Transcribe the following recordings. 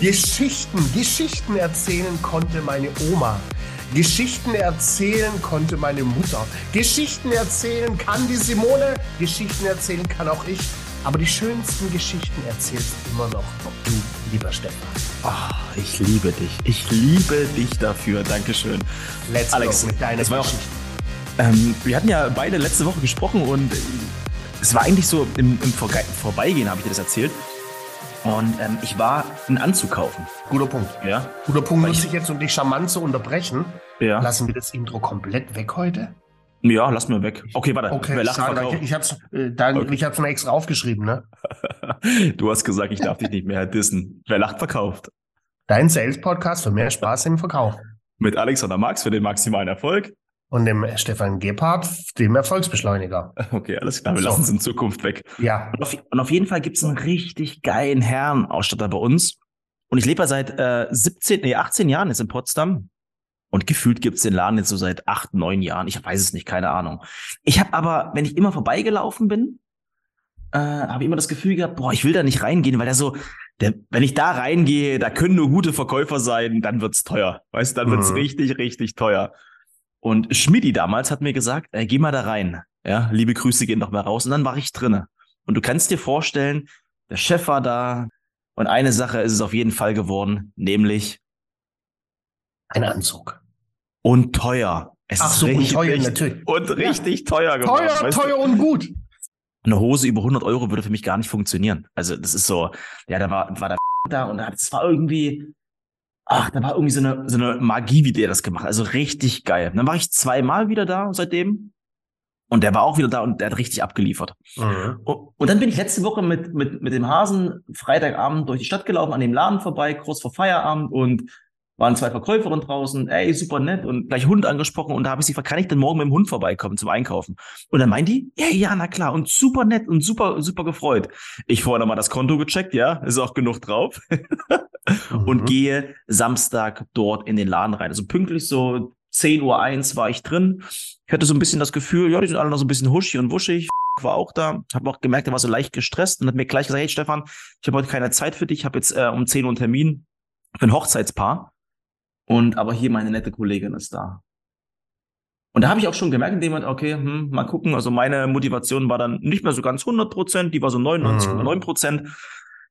Geschichten, Geschichten erzählen konnte meine Oma. Geschichten erzählen konnte meine Mutter. Geschichten erzählen kann die Simone. Geschichten erzählen kann auch ich. Aber die schönsten Geschichten erzählst immer noch du, lieber Stefan. Oh, ich liebe dich. Ich liebe dich dafür. Dankeschön. Let's Alex, go mit deiner das war auch-. Ähm, wir hatten ja beide letzte Woche gesprochen und es war eigentlich so im, im Vorbeigehen, habe ich dir das erzählt. Und ähm, ich war einen Anzug kaufen. Guter Punkt. Ja. Guter Punkt Weil muss ich- ich jetzt, um dich charmant zu unterbrechen. Ja. Lassen wir das Intro komplett weg heute? Ja, lass mir weg. Okay, warte. Okay, Wer lacht, schade, verkauft. ich hab's, äh, dann, Okay. ich hab's mir extra aufgeschrieben, ne? Du hast gesagt, ich darf dich nicht mehr dissen. Wer lacht, verkauft. Dein Sales-Podcast für mehr Spaß im Verkauf. Mit Alexander Marx für den maximalen Erfolg. Und dem Stefan Gebhardt, dem Erfolgsbeschleuniger. Okay, alles klar, wir So. lassen es in Zukunft weg. Ja, Und auf, und auf jeden Fall gibt es einen richtig geilen Herrenausstatter bei uns. Und ich lebe ja seit äh, 17, nee, 18 Jahren jetzt in Potsdam. Und gefühlt gibt es den Laden jetzt so seit acht, neun Jahren. Ich weiß es nicht, keine Ahnung. Ich habe aber, wenn ich immer vorbeigelaufen bin, äh, habe ich immer das Gefühl gehabt, boah, ich will da nicht reingehen, weil der so, der, wenn ich da reingehe, da können nur gute Verkäufer sein, dann wird's teuer. Weißt du, dann wird's Mhm. richtig, richtig teuer. Und Schmidti damals hat mir gesagt, äh, geh mal da rein. Ja, liebe Grüße gehen noch mal raus. Und dann war ich drinne. Und du kannst dir vorstellen, der Chef war da. Und eine Sache ist es auf jeden Fall geworden, nämlich ein Anzug. und teuer. Es Ach ist so, und richtig, teuer, richtig- natürlich. Und richtig teuer geworden. Teuer, weißt du? teuer und gut. Eine Hose über 100 Euro würde für mich gar nicht funktionieren. Also das ist so, ja, da war, war der da und das war irgendwie, ach, da war irgendwie so eine, so eine Magie, wie der das gemacht hat. Also richtig geil. Und dann war ich zweimal wieder da seitdem und der war auch wieder da und der hat richtig abgeliefert. Mhm. Und, und dann bin ich letzte Woche mit, mit, mit dem Hasen Freitagabend durch die Stadt gelaufen, an dem Laden vorbei, kurz vor Feierabend und waren zwei Verkäuferinnen draußen, ey, super nett und gleich Hund angesprochen und da habe ich sie gefragt, kann ich denn morgen mit dem Hund vorbeikommen zum Einkaufen? Und dann meint die, ja, ja, na klar und super nett und super, super gefreut. Ich vorher nochmal das Konto gecheckt, ja, ist auch genug drauf und Mhm. gehe Samstag dort in den Laden rein. Also pünktlich so 10 Uhr eins war ich drin. Ich hatte so ein bisschen das Gefühl, ja, die sind alle noch so ein bisschen huschig und wuschig. War auch da, habe auch gemerkt, er war so leicht gestresst und hat mir gleich gesagt, hey Stefan, ich habe heute keine Zeit für dich, ich habe jetzt äh, um 10 Uhr einen Termin für ein Hochzeitspaar. Und aber hier meine nette Kollegin ist da. Und da habe ich auch schon gemerkt, in dem Moment, okay, hm, mal gucken. Also meine Motivation war dann nicht mehr so ganz 100 Prozent, die war so 99,9 Prozent.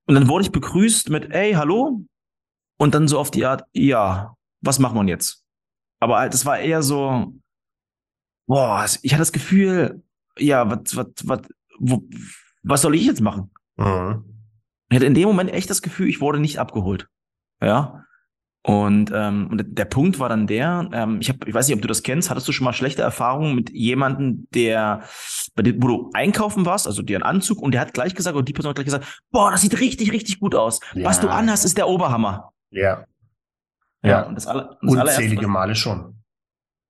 Und dann wurde ich begrüßt mit, ey, hallo. Und dann so auf die Art, ja, was macht man jetzt? Aber halt, es war eher so, boah, ich hatte das Gefühl, ja, was, was, was, wo, was soll ich jetzt machen? Mhm. Ich hatte in dem Moment echt das Gefühl, ich wurde nicht abgeholt. Ja. Und, ähm, und der Punkt war dann der, ähm, ich, hab, ich weiß nicht, ob du das kennst, hattest du schon mal schlechte Erfahrungen mit jemandem, der, bei dem, wo du einkaufen warst, also dir einen Anzug, und der hat gleich gesagt, und die Person hat gleich gesagt, boah, das sieht richtig, richtig gut aus. Was Ja. du anhast, ist der Oberhammer. Ja, Ja. Und das, aller, und das unzählige Male schon.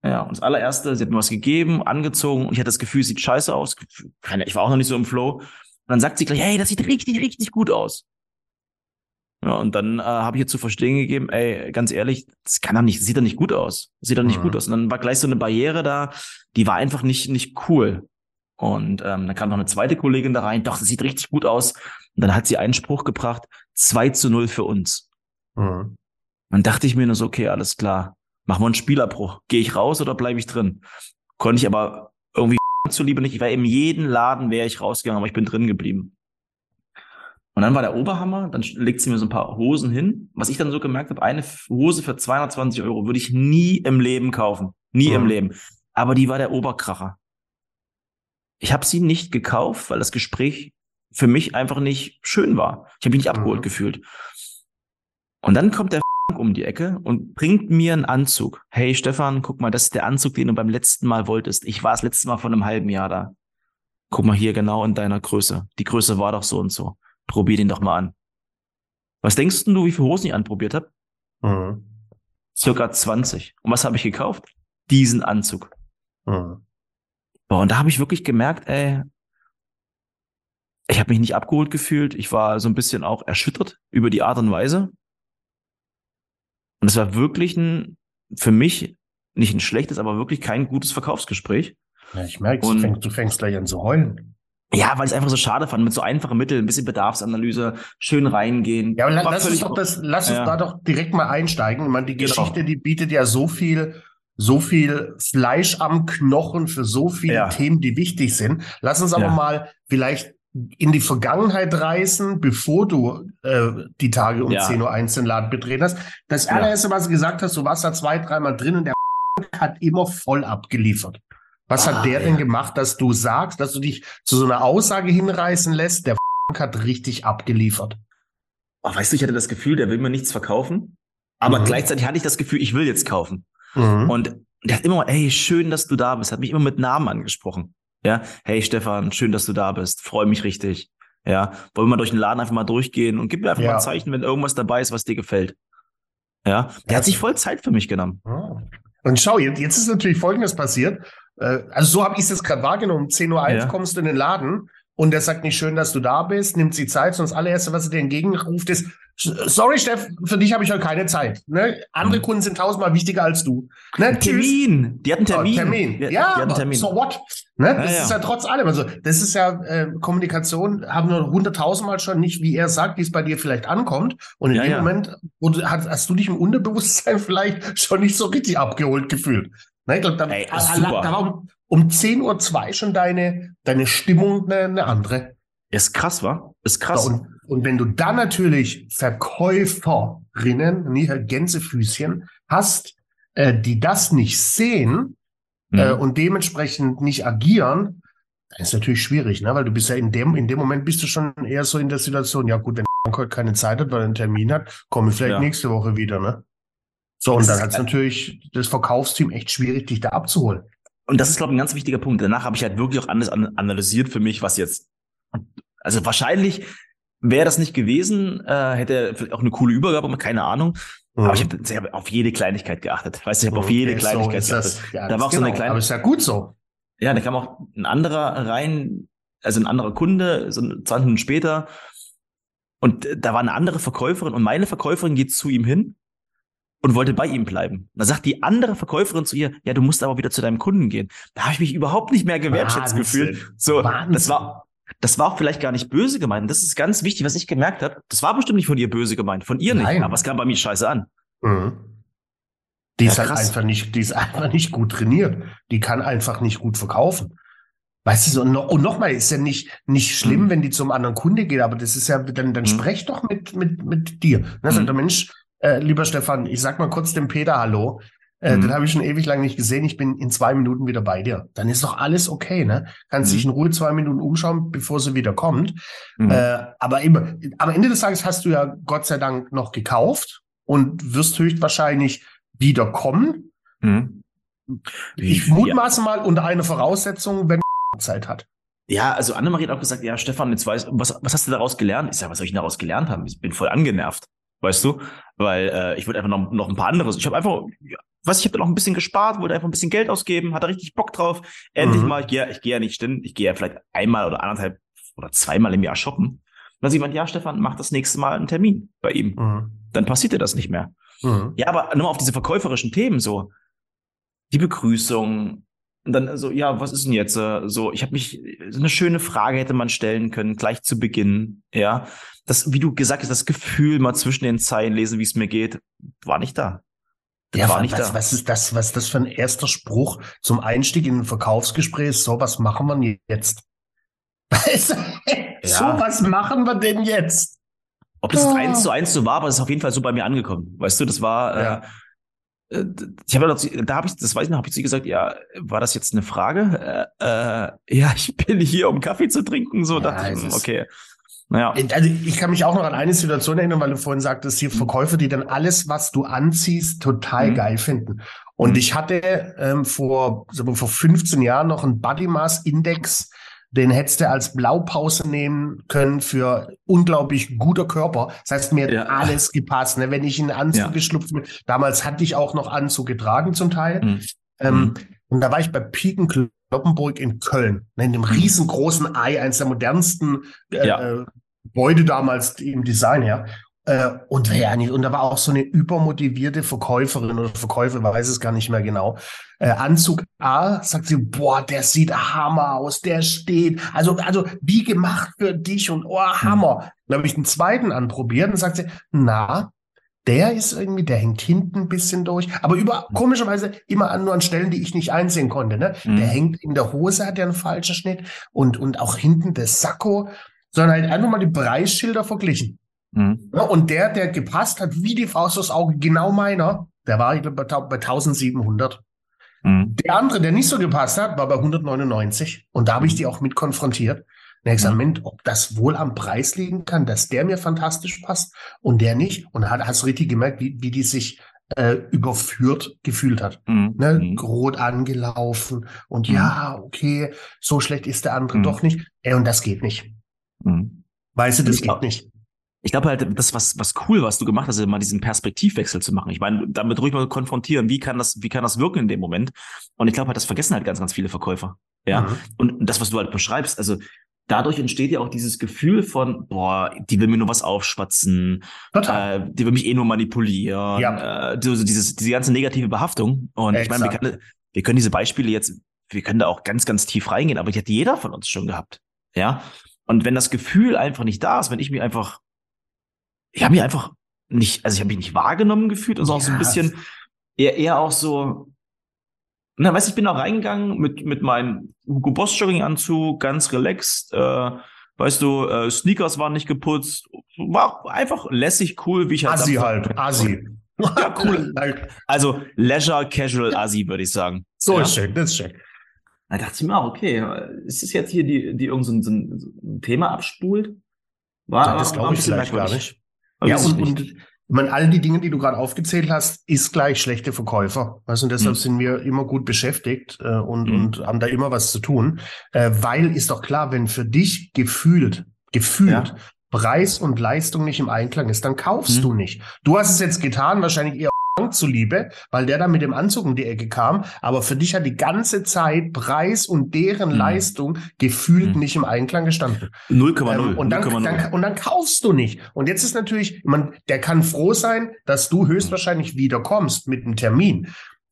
ja, und das allererste, sie hat mir was gegeben, angezogen, und ich hatte das Gefühl, es sieht scheiße aus. Keine, ich war auch noch nicht so im Flow. Und dann sagt sie gleich, hey, das sieht richtig, richtig gut aus. Ja, und dann äh, habe ich ihr zu verstehen gegeben, ey, ganz ehrlich, das kann doch nicht, das sieht doch nicht gut aus. Sieht doch nicht Mhm. gut aus. Und dann war gleich so eine Barriere da, die war einfach nicht, nicht cool. Und ähm, dann kam noch eine zweite Kollegin da rein, doch, das sieht richtig gut aus. Und dann hat sie einen Spruch gebracht, 2 zu 0 für uns. Mhm. Dann dachte ich mir nur so, okay, alles klar. Machen wir einen Spielabbruch. Gehe ich raus oder bleibe ich drin? Konnte ich aber irgendwie zuliebe nicht. Ich war in jedem Laden, wäre ich rausgegangen, aber ich bin drin geblieben. Und dann war der Oberhammer, dann legt sie mir so ein paar Hosen hin. Was ich dann so gemerkt habe, eine Hose für 220 Euro würde ich nie im Leben kaufen. Nie im Mhm. Leben. Aber die war der Oberkracher. Ich habe sie nicht gekauft, weil das Gespräch für mich einfach nicht schön war. Ich habe mich nicht abgeholt Mhm. gefühlt. Und dann kommt der um die Ecke und bringt mir einen Anzug. Hey Stefan, guck mal, das ist der Anzug, den du beim letzten Mal wolltest. Ich war das letzte Mal vor einem halben Jahr da. Guck mal hier genau in deiner Größe. Die Größe war doch so und so. Probier den doch mal an. Was denkst du, wie viele Hosen ich anprobiert habe? Mhm. Circa 20. Und was habe ich gekauft? Diesen Anzug. Mhm. Boah, und da habe ich wirklich gemerkt, ey, ich habe mich nicht abgeholt gefühlt. Ich war so ein bisschen auch erschüttert über die Art und Weise. Und es war wirklich ein, für mich nicht ein schlechtes, aber wirklich kein gutes Verkaufsgespräch. Ja, ich merke, du fängst, du fängst gleich an zu heulen. Ja, weil ich es einfach so schade fand, mit so einfachen Mitteln, ein bisschen Bedarfsanalyse, schön reingehen. Ja, aber la- lass uns doch das, lass uns Ja. da doch direkt mal einsteigen. Ich meine, die Genau. Geschichte, die bietet ja so viel, so viel Fleisch am Knochen für so viele Ja. Themen, die wichtig sind. Lass uns aber Ja. mal vielleicht in die Vergangenheit reisen, bevor du äh, die Tage um Ja. 10.01 Uhr den Laden betreten hast. Das allererste, was du gesagt hast, du warst da zwei, dreimal drin und der hat immer voll abgeliefert. Was Ah, hat der ja. denn gemacht, dass du sagst, dass du dich zu so einer Aussage hinreißen lässt, der hat richtig abgeliefert? Oh, weißt du, ich hatte das Gefühl, der will mir nichts verkaufen. Aber Mhm. gleichzeitig hatte ich das Gefühl, ich will jetzt kaufen. Mhm. Und der hat immer, ey, schön, dass du da bist. Hat mich immer mit Namen angesprochen. Ja, hey Stefan, schön, dass du da bist. Freue mich richtig. Ja, wollen wir mal durch den Laden einfach mal durchgehen und gib mir einfach Ja. mal ein Zeichen, wenn irgendwas dabei ist, was dir gefällt. Ja, der hat sich voll Zeit für mich genommen. Ah. Und schau, jetzt, jetzt ist natürlich Folgendes passiert. Äh, Also so habe ich es jetzt gerade wahrgenommen. Um 10.01 Uhr Ja. kommst du in den Laden und der sagt nicht schön, dass du da bist, nimmt sich Zeit, das allererste, was er dir entgegenruft, ist, sorry, Steff, für dich habe ich heute keine Zeit. Ne? Andere Mhm. Kunden sind tausendmal wichtiger als du. Ne? Termin. Die hatten Oh, Termin. Termin. Die, Ja, die hatten Termin. so what? Ne? Das Ja, ist ja. ja trotz allem. Also, das ist ja äh, Kommunikation, haben wir hunderttausendmal schon nicht, wie er sagt, wie es bei dir vielleicht ankommt. Und in Ja, dem ja. Moment wo du, hast, hast du dich im Unterbewusstsein vielleicht schon nicht so richtig abgeholt gefühlt. Ne? Ich glaube, da, Ey, da, war um, um 10.02 Uhr schon deine, deine Stimmung eine, eine andere. Ist krass, wa? Ist krass. Und, und wenn du dann natürlich Verkäuferinnen, nicht Gänsefüßchen, hast, äh, die das nicht sehen, äh, Mhm. und dementsprechend nicht agieren, dann ist natürlich schwierig, ne? Weil du bist ja in dem, in dem Moment bist du schon eher so in der Situation, ja gut, wenn heute keine Zeit hat, weil er einen Termin hat, komme ich vielleicht Ja. nächste Woche wieder, ne? So, und Das dann hat es natürlich das Verkaufsteam echt schwierig, dich da abzuholen. Und das ist, glaube ich, ein ganz wichtiger Punkt. Danach habe ich halt wirklich auch alles an, analysiert für mich, was jetzt. Also wahrscheinlich wäre das nicht gewesen, äh, hätte vielleicht auch eine coole Übergabe, aber keine Ahnung. Aber ich habe sehr auf jede Kleinigkeit geachtet. Weißt du, ich habe auf jede Ja, so Kleinigkeit ist geachtet. das. Ja, Da war auch so eine genau. kleine- Aber ist ja gut so. Ja, da kam auch ein anderer rein, also ein anderer Kunde, so 20 Minuten später. Und da war eine andere Verkäuferin und meine Verkäuferin geht zu ihm hin und wollte bei ihm bleiben. Da sagt die andere Verkäuferin zu ihr, ja, du musst aber wieder zu deinem Kunden gehen. Da habe ich mich überhaupt nicht mehr gewertschätzt gefühlt. So, Wahnsinn. das war, das war auch vielleicht gar nicht böse gemeint. Das ist ganz wichtig, was ich gemerkt habe. Das war bestimmt nicht von ihr böse gemeint, von ihr Nein. nicht. Aber es kam bei mir scheiße an. Mhm. Die Ja, ist halt einfach nicht, die ist einfach nicht gut trainiert. Die kann einfach nicht gut verkaufen. Weißt du, so, und noch, nochmal, ist ja nicht, nicht schlimm, Mhm. wenn die zum anderen Kunde geht, aber das ist ja, dann, dann Mhm. sprech doch mit, mit, mit dir. Sagt Mhm. der Mensch, äh, lieber Stefan, ich sag mal kurz dem Peter Hallo. Äh, Mhm. Den habe ich schon ewig lang nicht gesehen. Ich bin in zwei Minuten wieder bei dir. Dann ist doch alles okay, ne? Kannst Mhm. dich in Ruhe zwei Minuten umschauen, bevor sie wieder kommt. Mhm. Äh, aber immer, am Ende des Tages hast du ja Gott sei Dank noch gekauft und wirst höchstwahrscheinlich wieder kommen. Mhm. Ich Ja. mutmaße mal unter einer Voraussetzung, wenn Zeit hat. Ja, also Annemarie hat auch gesagt, ja, Stefan, jetzt weiß, was, was hast du daraus gelernt? Ich sage, was soll ich daraus gelernt haben? Ich bin voll angenervt, weißt du? Weil äh, ich wollte einfach noch, noch ein paar anderes. Ich habe einfach, ja, was, ich habe noch ein bisschen gespart, wollte einfach ein bisschen Geld ausgeben, hatte richtig Bock drauf. Endlich Mhm. mal, ich gehe ich gehe ja nicht stimmt, ich gehe ja vielleicht einmal oder anderthalb oder zweimal im Jahr shoppen. Und dann sieht man, ja, Stefan, mach das nächste Mal einen Termin bei ihm. Mhm. Dann passiert dir das nicht mehr. Mhm. Ja, aber nochmal auf diese verkäuferischen Themen so. Die Begrüßung. Und dann so, ja, was ist denn jetzt? äh, So, ich habe mich, so eine schöne Frage hätte man stellen können, gleich zu Beginn. Ja, das, wie du gesagt hast, das Gefühl mal zwischen den Zeilen lesen, wie es mir geht, war nicht da. Das Ja, war was, nicht was, da. was ist das, was ist das für ein erster Spruch zum Einstieg in ein Verkaufsgespräch? So, was machen wir jetzt? so, was machen wir denn jetzt? Ob das Oh. eins zu eins so war, aber es ist auf jeden Fall so bei mir angekommen. Weißt du, das war, Ja. äh, äh, ich habe ja da habe ich, das weiß ich noch, habe ich zu ihr gesagt, ja, war das jetzt eine Frage? Äh, äh, ja, ich bin hier, um Kaffee zu trinken. So Ja, dachte ich, hm, okay. Naja. Also ich kann mich auch noch an eine Situation erinnern, weil du vorhin sagtest, hier Verkäufer, die dann alles, was du anziehst, total Mhm. geil finden. Und Mhm. ich hatte ähm, vor, wir, vor 15 Jahren noch einen Body Mass Index, den hättest du als Blaupause nehmen können für unglaublich guter Körper. Das heißt, mir hat Ja. alles gepasst. Ne? Wenn ich in einen Anzug Ja. geschlüpft bin, damals hatte ich auch noch Anzug getragen zum Teil. Mhm. Ähm, Und da war ich bei Piken Kloppenburg in Köln, ne, in dem riesengroßen Ei, eins der modernsten äh, Ja. äh, Gebäude damals im Design her. Äh, und ja nicht, und da war auch so eine übermotivierte Verkäuferin oder Verkäufer, weiß es gar nicht mehr genau. Äh, Anzug A, sagt sie, boah, der sieht Hammer aus, der steht, also, also wie gemacht für dich und oh, Hammer. Mhm. Dann habe ich den zweiten anprobiert und sagt sie, na, der ist irgendwie, der hängt hinten ein bisschen durch, aber über, mhm. komischerweise immer an, nur an Stellen, die ich nicht einsehen konnte, ne? Mhm. Der hängt in der Hose, hat ja einen falschen Schnitt und, und auch hinten das Sakko, sondern halt einfach mal die Preisschilder verglichen. Mhm. Ja, und der, der gepasst hat, wie die Faust aufs Auge, genau meiner, der war ich glaube, bei 1700. Mhm. Der andere, der nicht so gepasst hat, war bei 199. Und da habe ich die auch mit konfrontiert. Und ich gesagt, ob das wohl am Preis liegen kann, dass der mir fantastisch passt und der nicht. Und da hast du richtig gemerkt, wie, wie die sich äh, überführt gefühlt hat. Mhm. Ne? Mhm. Rot angelaufen und mhm. ja, okay, so schlecht ist der andere mhm. doch nicht. Ey, und das geht nicht. Mhm. Weißt du, das geht nicht ich glaube halt, das was was cool, was du gemacht hast, ist mal diesen Perspektivwechsel zu machen. Ich meine, damit ruhig mal konfrontieren, wie kann das wie kann das wirken in dem Moment? Und ich glaube halt, das vergessen halt ganz ganz viele Verkäufer. Ja. Mhm. Und das was du halt beschreibst, also dadurch entsteht ja auch dieses Gefühl von, boah, die will mir nur was aufschwatzen, äh, die will mich eh nur manipulieren, ja. äh, so, dieses, diese ganze negative Behaftung. Und Exakt. ich meine, wir können, wir können diese Beispiele jetzt, wir können da auch ganz, ganz tief reingehen, aber die hat jeder von uns schon gehabt. Ja. Und wenn das Gefühl einfach nicht da ist, wenn ich mich einfach ich habe mich einfach nicht, also ich habe mich nicht wahrgenommen gefühlt und so ja. auch so ein bisschen eher, eher auch so, na, weißt du, ich bin da reingegangen mit, mit meinem Hugo Boss Jogginganzug, ganz relaxed, äh, weißt du, äh, Sneakers waren nicht geputzt, war einfach lässig, cool, wie ich halt. Assi halt, Assi. Ja, cool. also Leisure Casual Assi, würde ich sagen. So ja. ist schön, das ist schön. Da dachte ich mir auch, okay, ist es jetzt hier die, die irgend so ein, so ein Thema abspult? War, das glaube ich vielleicht gar nicht. Ja, und, und ich meine, all die Dinge, die du gerade aufgezählt hast, ist gleich schlechte Verkäufer. Also und deshalb mhm. sind wir immer gut beschäftigt äh, und, mhm. und haben da immer was zu tun. Äh, weil ist doch klar, wenn für dich gefühlt, gefühlt ja. Preis und Leistung nicht im Einklang ist, dann kaufst mhm. du nicht. Du hast es jetzt getan, wahrscheinlich eher zuliebe, weil der dann mit dem Anzug um die Ecke kam. Aber für dich hat die ganze Zeit Preis und deren mhm. Leistung gefühlt mhm. nicht im Einklang gestanden. 0,0. Ähm, und, dann, dann, und dann kaufst du nicht. Und jetzt ist natürlich, man, der kann froh sein, dass du höchstwahrscheinlich wieder kommst mit einem Termin.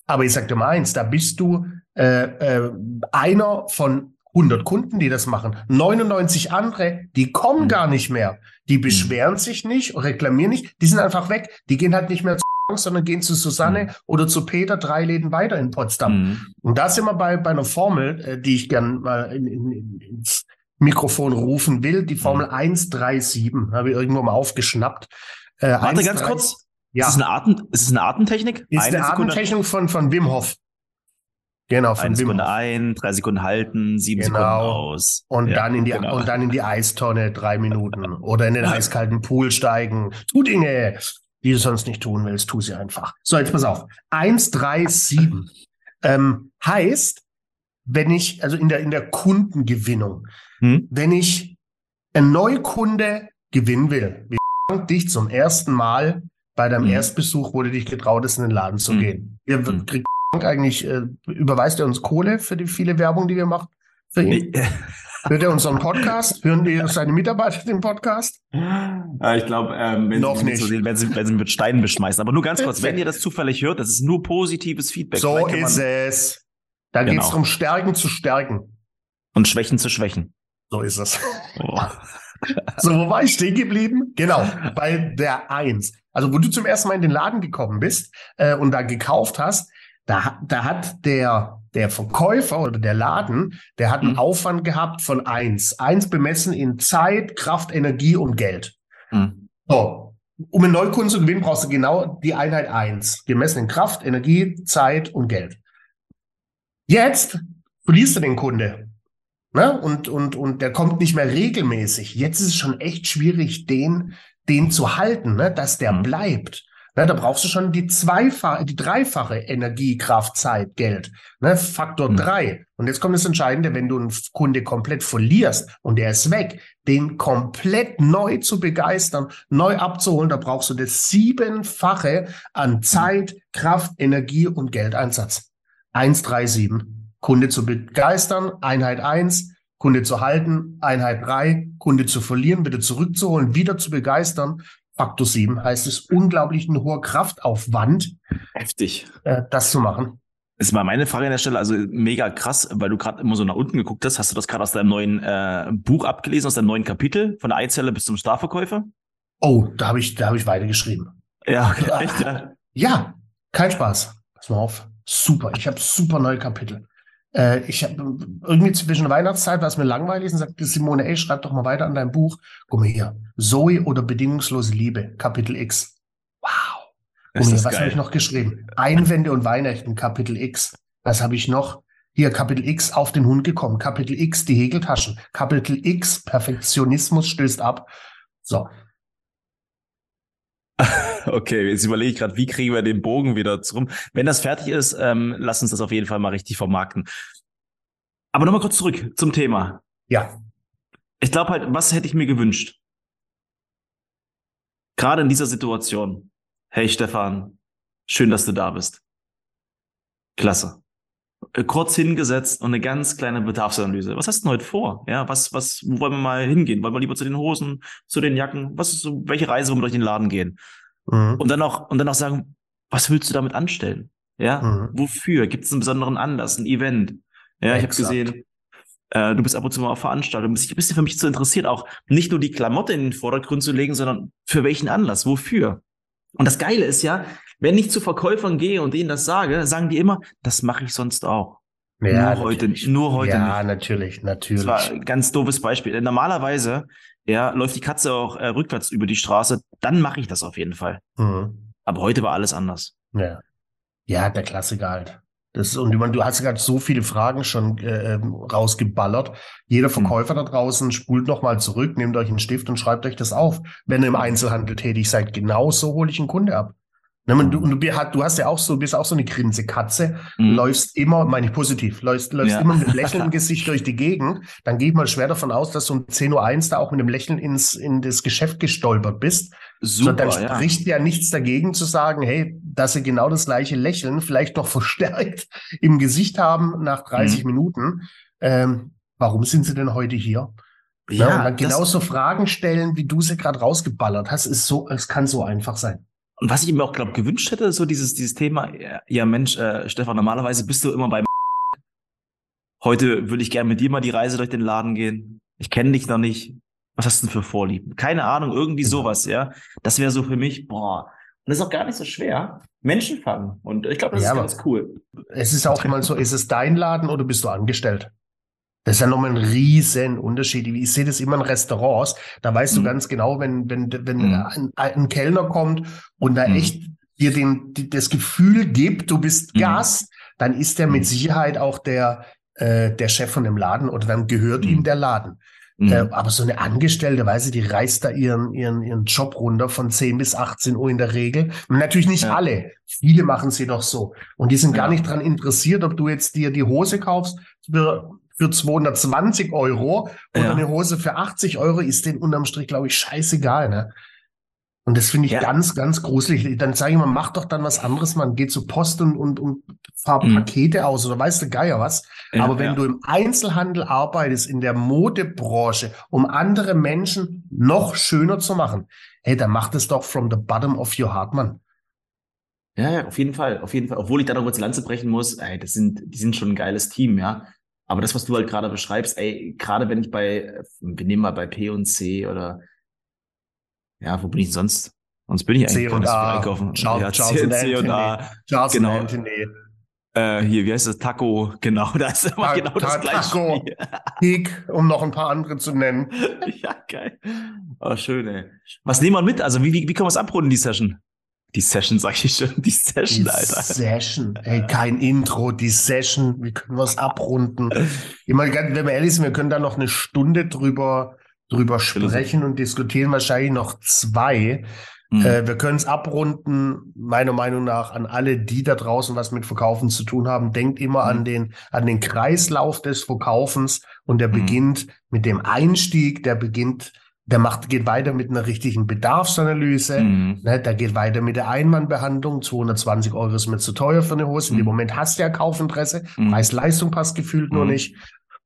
Aber ich sag dir mal eins, da bist du äh, äh, einer von 100 Kunden, die das machen. 99 andere, die kommen mhm. gar nicht mehr. Die beschweren mhm. sich nicht, reklamieren nicht, die sind einfach weg. Die gehen halt nicht mehr zu sondern gehen zu Susanne mhm. oder zu Peter drei Läden weiter in Potsdam. Mhm. Und da sind wir bei, bei einer Formel, äh, die ich gern mal in, in, ins Mikrofon rufen will. Die Formel mhm. 137 habe ich irgendwo mal aufgeschnappt. Äh, Warte 1, ganz 3, kurz. Ja. Ist es eine, Atem, ist es eine Atemtechnik? Ist eine, eine Atemtechnik von, von Wim Hof. Genau, von eine Sekunde ein, drei Sekunden halten, sieben genau. Sekunden aus. Und ja, dann in die genau. und dann in die Eistonne drei Minuten oder in den eiskalten Pool steigen. Tu Dinge die du sonst nicht tun willst, tu sie einfach. So, jetzt pass auf. 137 ähm, heißt, wenn ich, also in der, in der Kundengewinnung, hm? wenn ich einen Neukunde gewinnen will, wie dich zum ersten Mal bei deinem hm. Erstbesuch, wo du dich getraut hast, in den Laden zu hm. gehen. Ihr hm. kriegt eigentlich, äh, überweist er uns Kohle für die viele Werbung, die wir machen für ihn? Hört er unseren Podcast? Hören die seine Mitarbeiter den Podcast? Ja, ich glaube, ähm, wenn, Noch sie, nicht. Wenn, sie, wenn sie mit Steinen beschmeißen. Aber nur ganz kurz, wenn ihr das zufällig hört, das ist nur positives Feedback. So ist es. Da genau. geht es darum, Stärken zu stärken. Und Schwächen zu schwächen. So ist es. Oh. so, wo war ich stehen geblieben? Genau, bei der Eins. Also, wo du zum ersten Mal in den Laden gekommen bist äh, und da gekauft hast, da, da hat der, der Verkäufer oder der Laden, der hat einen mhm. Aufwand gehabt von eins. Eins bemessen in Zeit, Kraft, Energie und Geld. Mhm. So. Um einen Neukunden zu gewinnen, brauchst du genau die Einheit eins. Gemessen in Kraft, Energie, Zeit und Geld. Jetzt verlierst du den Kunde. Ne? Und, und, und der kommt nicht mehr regelmäßig. Jetzt ist es schon echt schwierig, den, den zu halten, ne? dass der mhm. bleibt. Ne, da brauchst du schon die zweifache, die dreifache Energie, Kraft, Zeit, Geld. Ne, Faktor mhm. drei. Und jetzt kommt das Entscheidende, wenn du einen Kunde komplett verlierst und der ist weg, den komplett neu zu begeistern, neu abzuholen, da brauchst du das siebenfache an Zeit, Kraft, Energie und Geldeinsatz. 137. Kunde zu begeistern, Einheit eins, Kunde zu halten, Einheit drei, Kunde zu verlieren, wieder zurückzuholen, wieder zu begeistern, Faktor 7 heißt es unglaublich ein hoher Kraftaufwand. Heftig. Äh, das zu machen. Das ist mal meine Frage an der Stelle, also mega krass, weil du gerade immer so nach unten geguckt hast. Hast du das gerade aus deinem neuen äh, Buch abgelesen, aus deinem neuen Kapitel, von der Eizelle bis zum Starverkäufer? Oh, da habe ich, da habe ich weitergeschrieben. Ja, echt, ja. Ja, kein Spaß. Pass mal auf. Super. Ich habe super neue Kapitel. Äh, ich habe irgendwie zwischen Weihnachtszeit war es mir langweilig und sagte Simone, ey, schreib doch mal weiter an deinem Buch. Guck mal hier. Zoe oder bedingungslose Liebe, Kapitel X. Wow. Guck mal hier, was habe ich noch geschrieben? Einwände und Weihnachten, Kapitel X. Was habe ich noch? Hier, Kapitel X, auf den Hund gekommen. Kapitel X, die Häkeltaschen. Kapitel X, Perfektionismus stößt ab. So. Okay, jetzt überlege ich gerade, wie kriegen wir den Bogen wieder rum. Wenn das fertig ist, ähm, lass uns das auf jeden Fall mal richtig vermarkten. Aber nochmal kurz zurück zum Thema. Ja. Ich glaube halt, was hätte ich mir gewünscht? Gerade in dieser Situation. Hey Stefan, schön, dass du da bist. Klasse. Äh, kurz hingesetzt und eine ganz kleine Bedarfsanalyse. Was hast du denn heute vor? Ja, was, was, wo wollen wir mal hingehen? Wollen wir lieber zu den Hosen, zu den Jacken? Was ist so, welche Reise wollen wir durch den Laden gehen? Mhm. Und dann auch, und dann auch sagen, was willst du damit anstellen? Ja, mhm. wofür? Gibt es einen besonderen Anlass, ein Event? Ja, ich habe gesehen, äh, du bist ab und zu mal auf Veranstaltungen, bist, bist du für mich zu interessiert, auch nicht nur die Klamotte in den Vordergrund zu legen, sondern für welchen Anlass, wofür? Und das Geile ist ja, wenn ich zu Verkäufern gehe und ihnen das sage, sagen die immer, das mache ich sonst auch. Ja, nur heute, nur heute ja, nicht. Ja, natürlich, natürlich. Das war ein ganz doofes Beispiel. Normalerweise, ja, läuft die Katze auch äh, rückwärts über die Straße, dann mache ich das auf jeden Fall. Mhm. Aber heute war alles anders. Ja. Ja, der Klassiker halt. Das, und ich meine, du hast gerade so viele Fragen schon äh, ähm, rausgeballert. Jeder hm. Verkäufer mhm. da draußen spult nochmal zurück, nehmt euch einen Stift und schreibt euch das auf. Wenn ihr im Einzelhandel tätig seid, genau so hole ich einen Kunde ab. Ne, man, du, du, du hast ja auch so, bist auch so eine Grinsekatze, mhm. läufst immer, meine ich positiv, läufst, läufst ja. immer mit einem Lächeln im Gesicht durch die Gegend, dann gehe ich mal schwer davon aus, dass du um 10.01 Uhr da auch mit einem Lächeln ins, in das Geschäft gestolpert bist. Super, so, dann spricht ja. ja nichts dagegen zu sagen, hey, dass sie genau das gleiche Lächeln vielleicht noch verstärkt im Gesicht haben nach 30 mhm. Minuten. Ähm, warum sind sie denn heute hier? Ja, ja und dann genauso Fragen stellen, wie du sie gerade rausgeballert hast, ist so, es kann so einfach sein. Und was ich mir auch, glaube gewünscht hätte, so dieses, dieses Thema, ja Mensch, äh, Stefan, normalerweise bist du immer beim Heute würde ich gerne mit dir mal die Reise durch den Laden gehen. Ich kenne dich noch nicht. Was hast du denn für Vorlieben? Keine Ahnung, irgendwie genau. sowas, ja. Das wäre so für mich, boah. Und das ist auch gar nicht so schwer. Menschen fangen. Und ich glaube, das ja, ist ganz cool. Es ist auch immer so, ist es dein Laden oder bist du angestellt? Das ist ja nochmal ein riesen Unterschied. Ich sehe das immer in Restaurants. Da weißt mhm. du ganz genau, wenn, wenn, wenn mhm. ein, ein, Kellner kommt und da mhm. echt dir den, das Gefühl gibt, du bist mhm. Gast, dann ist der mit mhm. Sicherheit auch der, äh, der Chef von dem Laden oder dann gehört ihm mhm. der Laden. Äh, aber so eine Angestellte, weiß ich, die reißt da ihren, ihren, ihren Job runter von 10 bis 18 Uhr in der Regel. Und natürlich nicht ja. alle. Viele machen sie doch so. Und die sind ja. gar nicht dran interessiert, ob du jetzt dir die Hose kaufst für für 220 Euro oder ja. eine Hose für 80 Euro ist denen unterm Strich, glaube ich, scheißegal. Ne? Und das finde ich ja. ganz, ganz gruselig. Dann sage ich mal, mach doch dann was anderes, man geht zur Post und, und, und fahr mhm. Pakete aus oder weißt du Geier was. Ja, Aber wenn ja. du im Einzelhandel arbeitest, in der Modebranche, um andere Menschen noch schöner zu machen, hey, dann mach das doch from the bottom of your heart, Mann. Ja, ja, auf jeden Fall, auf jeden Fall. Obwohl ich da noch kurz Lanze brechen muss, ey, das sind, die sind schon ein geiles Team, ja. Aber das, was du halt gerade beschreibst, ey, gerade wenn ich bei, wir nehmen mal bei P und C oder ja, wo bin ich sonst? Sonst bin ich eigentlich C und A. einkaufen. Charles, ja, Charles C, C und A. Charles genau. Anthony. Äh, hier, wie heißt das? Taco, genau, das ist immer Ta genau das gleiche. Taco, Peak, um noch ein paar andere zu nennen. ja, geil. Oh, schön, ey. Was nehmen wir mit? Also, wie, wie, wie können wir es abrunden, die Session? Die Session, sag ich schon. Die Session, die Alter. Session. Ey, kein Intro, die Session. Wie können wir es abrunden? Immer, wenn wir ehrlich sind, wir können da noch eine Stunde drüber, drüber sprechen und diskutieren. Wahrscheinlich noch zwei. Mhm. Äh, wir können es abrunden, meiner Meinung nach, an alle, die da draußen was mit Verkaufen zu tun haben. Denkt immer mhm. an den, an den Kreislauf des Verkaufens und der mhm. beginnt mit dem Einstieg, der beginnt der macht, geht weiter mit einer richtigen Bedarfsanalyse. Mhm. Ne, der geht weiter mit der Einmannbehandlung. 220 Euro ist mir zu teuer für eine Hose. Mhm. Dem Moment hast du ja Kaufinteresse. Mhm. Preis-Leistung passt gefühlt nur mhm. nicht.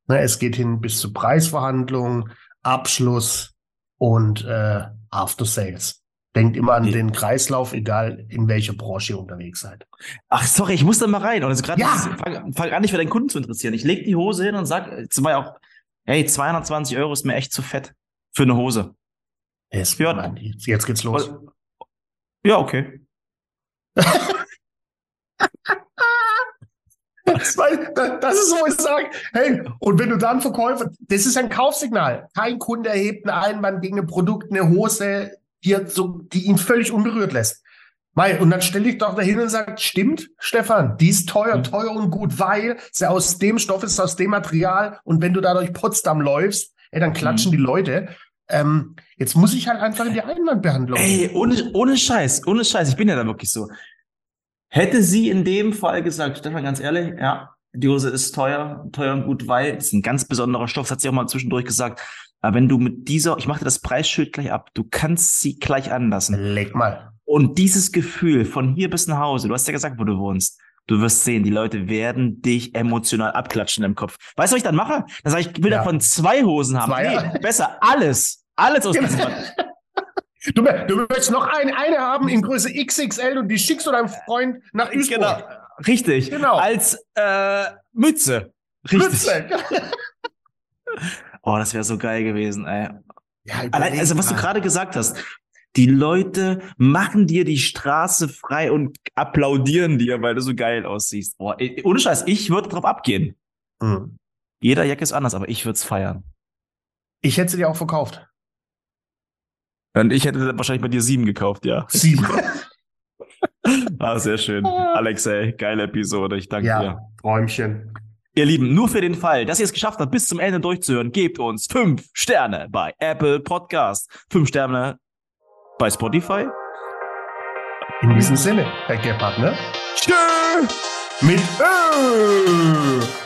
Ne, es geht hin bis zu Preisverhandlungen, Abschluss und äh, After Sales. Denkt immer an den Kreislauf, egal in welcher Branche ihr unterwegs seid. Ach, sorry, ich muss da mal rein. Und also gerade Ja. fang, fang an, dich für deinen Kunden zu interessieren. Ich leg die Hose hin und sag, zum Beispiel auch, hey, 220 Euro ist mir echt zu fett für eine Hose. Jetzt, Ja. Mann, jetzt, jetzt geht's los. Ja, okay. Das, weil- da- das ist so, wo ich sage, hey, und wenn du dann Verkäufer, das ist ein Kaufsignal. Kein Kunde erhebt einen Einwand gegen ein Produkt, eine Hose, die, so, die ihn völlig unberührt lässt. Mei, und dann stelle ich doch dahin und sage, stimmt, Stefan, die ist teuer, Mhm. teuer und gut, weil sie aus dem Stoff ist, aus dem Material. Und wenn du da durch Potsdam läufst, ey, dann klatschen Mhm. die Leute. Ähm, jetzt muss ich halt einfach in die Einwandbehandlung. Ey, ohne, ohne Scheiß, ohne Scheiß, ich bin ja da wirklich so. Hätte sie in dem Fall gesagt, Stefan, ganz ehrlich, ja, die Hose ist teuer, teuer und gut, weil es ist ein ganz besonderer Stoff, das hat sie auch mal zwischendurch gesagt. Aber wenn du mit dieser, ich mache dir das Preisschild gleich ab, du kannst sie gleich anlassen. Leg mal. Und dieses Gefühl von hier bis nach Hause, du hast ja gesagt, wo du wohnst, du wirst sehen, die Leute werden dich emotional abklatschen im Kopf. Weißt du, was ich dann mache? Dann sage ich, ich will Ja. davon zwei Hosen haben. Zwei, nee, besser alles. Alles aus Genau. diesem. Du, du möchtest noch ein, eine haben in Größe XXL und die schickst du deinem Freund nach Duisburg. Genau. Richtig. Genau. Als äh, Mütze. Richtig. Mütze. Oh, das wäre so geil gewesen, ey. Ja, Allein, also was du gerade gesagt hast, die Leute machen dir die Straße frei und applaudieren dir, weil du so geil aussiehst. Ey, ohne Scheiß, ich würde drauf abgehen. Hm. Jeder Jack ist anders, aber ich würde es feiern. Ich hätte sie dir auch verkauft. Und ich hätte wahrscheinlich bei dir sieben gekauft, ja. Sieben. Ah, sehr schön. Alex, ey, geile Episode. Ich danke dir. ja, Träumchen. Ihr Lieben, nur für den Fall, dass ihr es geschafft habt, bis zum Ende durchzuhören, gebt uns fünf Sterne bei Apple Podcast, fünf Sterne bei Spotify. In diesem Sinne, Herr Gebhardt, ne? Tschö! Mit Ö.